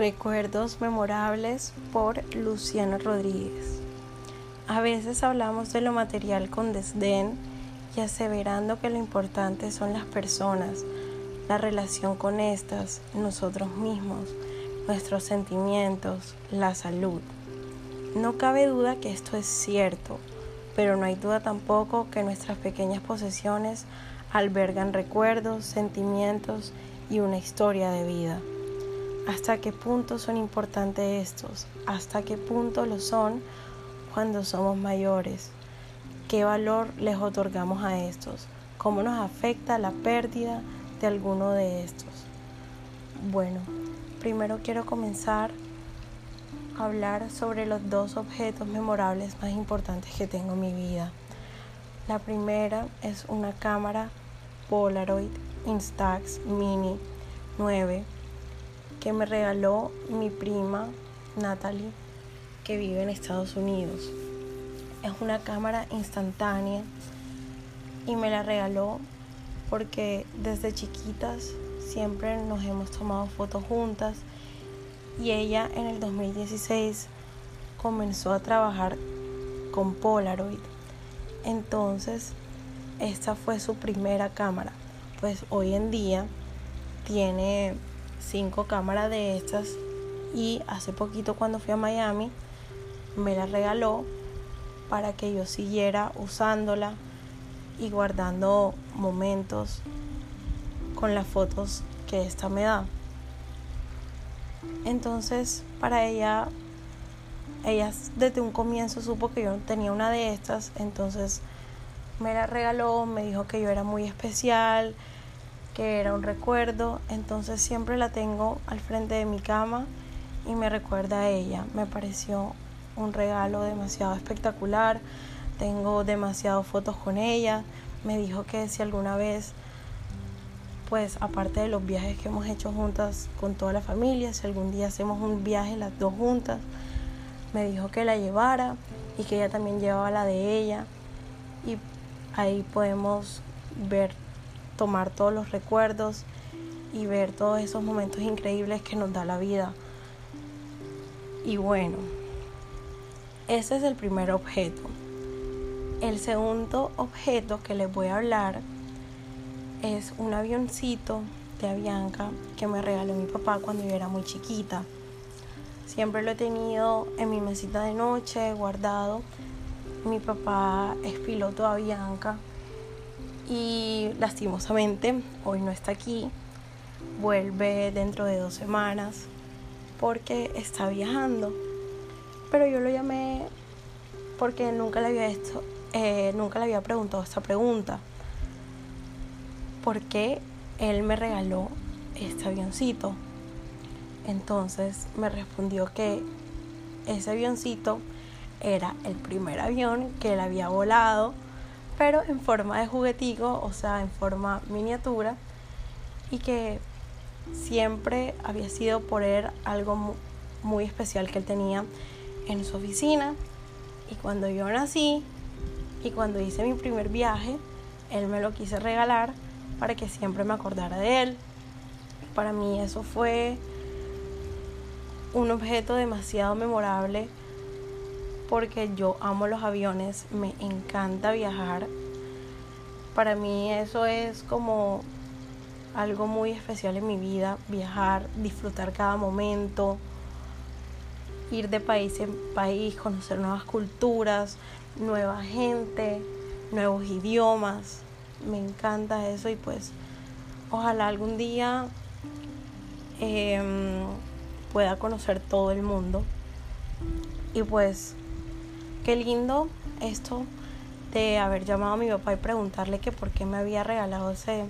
Recuerdos memorables por Luciana Rodríguez. A veces hablamos de lo material con desdén y aseverando que lo importante son las personas, la relación con estas, nosotros mismos, nuestros sentimientos, la salud. No cabe duda que esto es cierto, pero no hay duda tampoco que nuestras pequeñas posesiones albergan recuerdos, sentimientos y una historia de vida. ¿Hasta qué punto son importantes estos? ¿Hasta qué punto lo son cuando somos mayores? ¿Qué valor les otorgamos a estos? ¿Cómo nos afecta la pérdida de alguno de estos? Bueno, primero quiero comenzar a hablar sobre los dos objetos memorables más importantes que tengo en mi vida. La primera es una cámara Polaroid Instax Mini 9 que me regaló mi prima Natalie, que vive en Estados Unidos. Es una cámara instantánea y me la regaló porque desde chiquitas siempre nos hemos tomado fotos juntas y ella en el 2016 comenzó a trabajar con Polaroid. Entonces, esta fue su primera cámara. Pues hoy en día tiene cinco cámaras de estas y hace poquito cuando fui a Miami me la regaló para que yo siguiera usándola y guardando momentos con las fotos que esta me da. Entonces, para ella, ella desde un comienzo supo que yo tenía una de estas, entonces me la regaló, me dijo que yo era muy especial, era un recuerdo, entonces siempre la tengo al frente de mi cama y me recuerda a ella. Me pareció un regalo demasiado espectacular, tengo demasiadas fotos con ella, me dijo que si alguna vez, pues aparte de los viajes que hemos hecho juntas con toda la familia, si algún día hacemos un viaje las dos juntas, me dijo que la llevara y que ella también llevaba la de ella y ahí podemos ver tomar todos los recuerdos y ver todos esos momentos increíbles que nos da la vida. Y bueno, ese es el primer objeto. El segundo objeto que les voy a hablar es un avioncito de Avianca que me regaló mi papá cuando yo era muy chiquita. Siempre lo he tenido en mi mesita de noche guardado. Mi papá es piloto de Avianca y lastimosamente hoy no está aquí. Vuelve dentro de dos semanas porque está viajando. Pero yo lo llamé porque nunca le había esto, eh, nunca le había preguntado esta pregunta. ¿Por qué él me regaló este avioncito? Entonces me respondió que ese avioncito era el primer avión que él había volado pero en forma de juguetico, o sea, en forma miniatura, y que siempre había sido por él algo muy especial que él tenía en su oficina. Y cuando yo nací y cuando hice mi primer viaje, él me lo quise regalar para que siempre me acordara de él. Para mí eso fue un objeto demasiado memorable porque yo amo los aviones, me encanta viajar. Para mí eso es como algo muy especial en mi vida, viajar, disfrutar cada momento, ir de país en país, conocer nuevas culturas, nueva gente, nuevos idiomas. Me encanta eso y pues ojalá algún día em, pueda conocer todo el mundo. Y pues Qué lindo esto de haber llamado a mi papá y preguntarle que por qué me había regalado ese,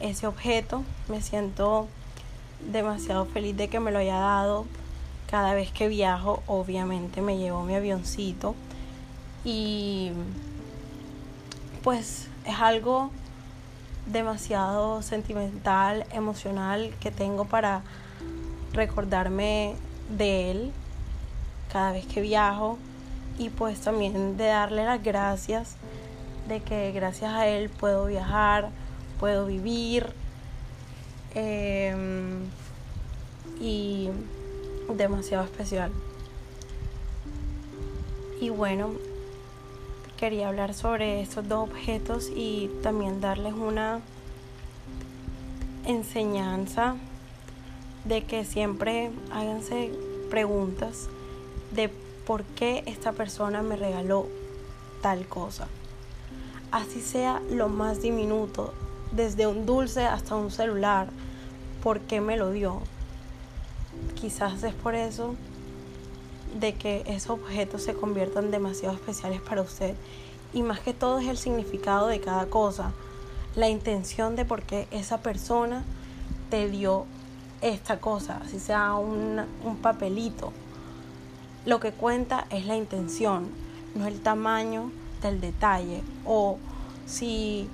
ese objeto. Me siento demasiado feliz de que me lo haya dado. Cada vez que viajo, obviamente me llevo mi avioncito. Y pues es algo demasiado sentimental, emocional que tengo para recordarme de él cada vez que viajo y pues también de darle las gracias de que gracias a él puedo viajar, puedo vivir em, y demasiado especial. Y bueno, quería hablar sobre estos dos objetos y también darles una enseñanza de que siempre háganse preguntas de por qué esta persona me regaló tal cosa. Así sea lo más diminuto, desde un dulce hasta un celular, ¿por qué me lo dio? Quizás es por eso de que esos objetos se conviertan demasiado especiales para usted. Y más que todo es el significado de cada cosa, la intención de por qué esa persona te dio esta cosa, así sea un, un papelito. Lo que cuenta es la intención, no el tamaño del detalle. O si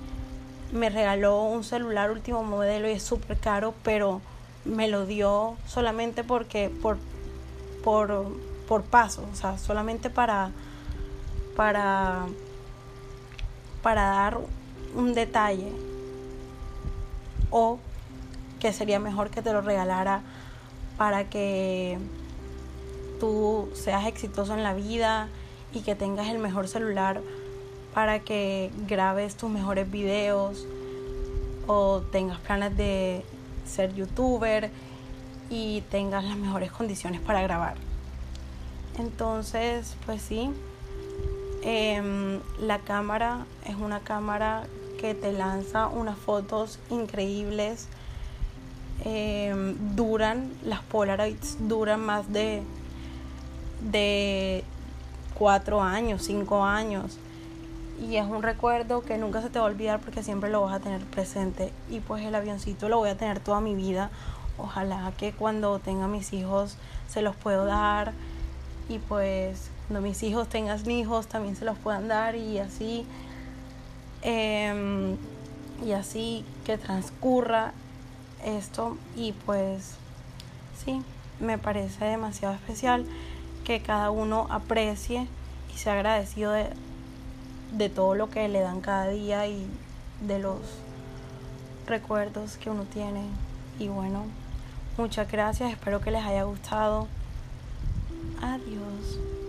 me regaló un celular último modelo y es súper caro, pero me lo dio solamente porque por, por por paso, o sea, solamente para, para, para dar un detalle o que sería mejor que te lo regalara para que tú seas exitoso en la vida y que tengas el mejor celular para que grabes tus mejores videos o tengas planes de ser youtuber y tengas las mejores condiciones para grabar. Entonces, pues sí, em, la cámara es una cámara que te lanza unas fotos increíbles. Em, duran, las Polaroids duran más de, de cuatro años, cinco años. Y es un recuerdo que nunca se te va a olvidar porque siempre lo vas a tener presente. Y pues el avioncito lo voy a tener toda mi vida. Ojalá que cuando tenga mis hijos se los puedo dar y pues cuando mis hijos tengan hijos también se los puedan dar y así em, y así que transcurra esto y pues sí me parece demasiado especial que cada uno aprecie y sea agradecido de, de todo lo que le dan cada día y de los recuerdos que uno tiene. Y bueno muchas gracias. Espero que les haya gustado. Adiós.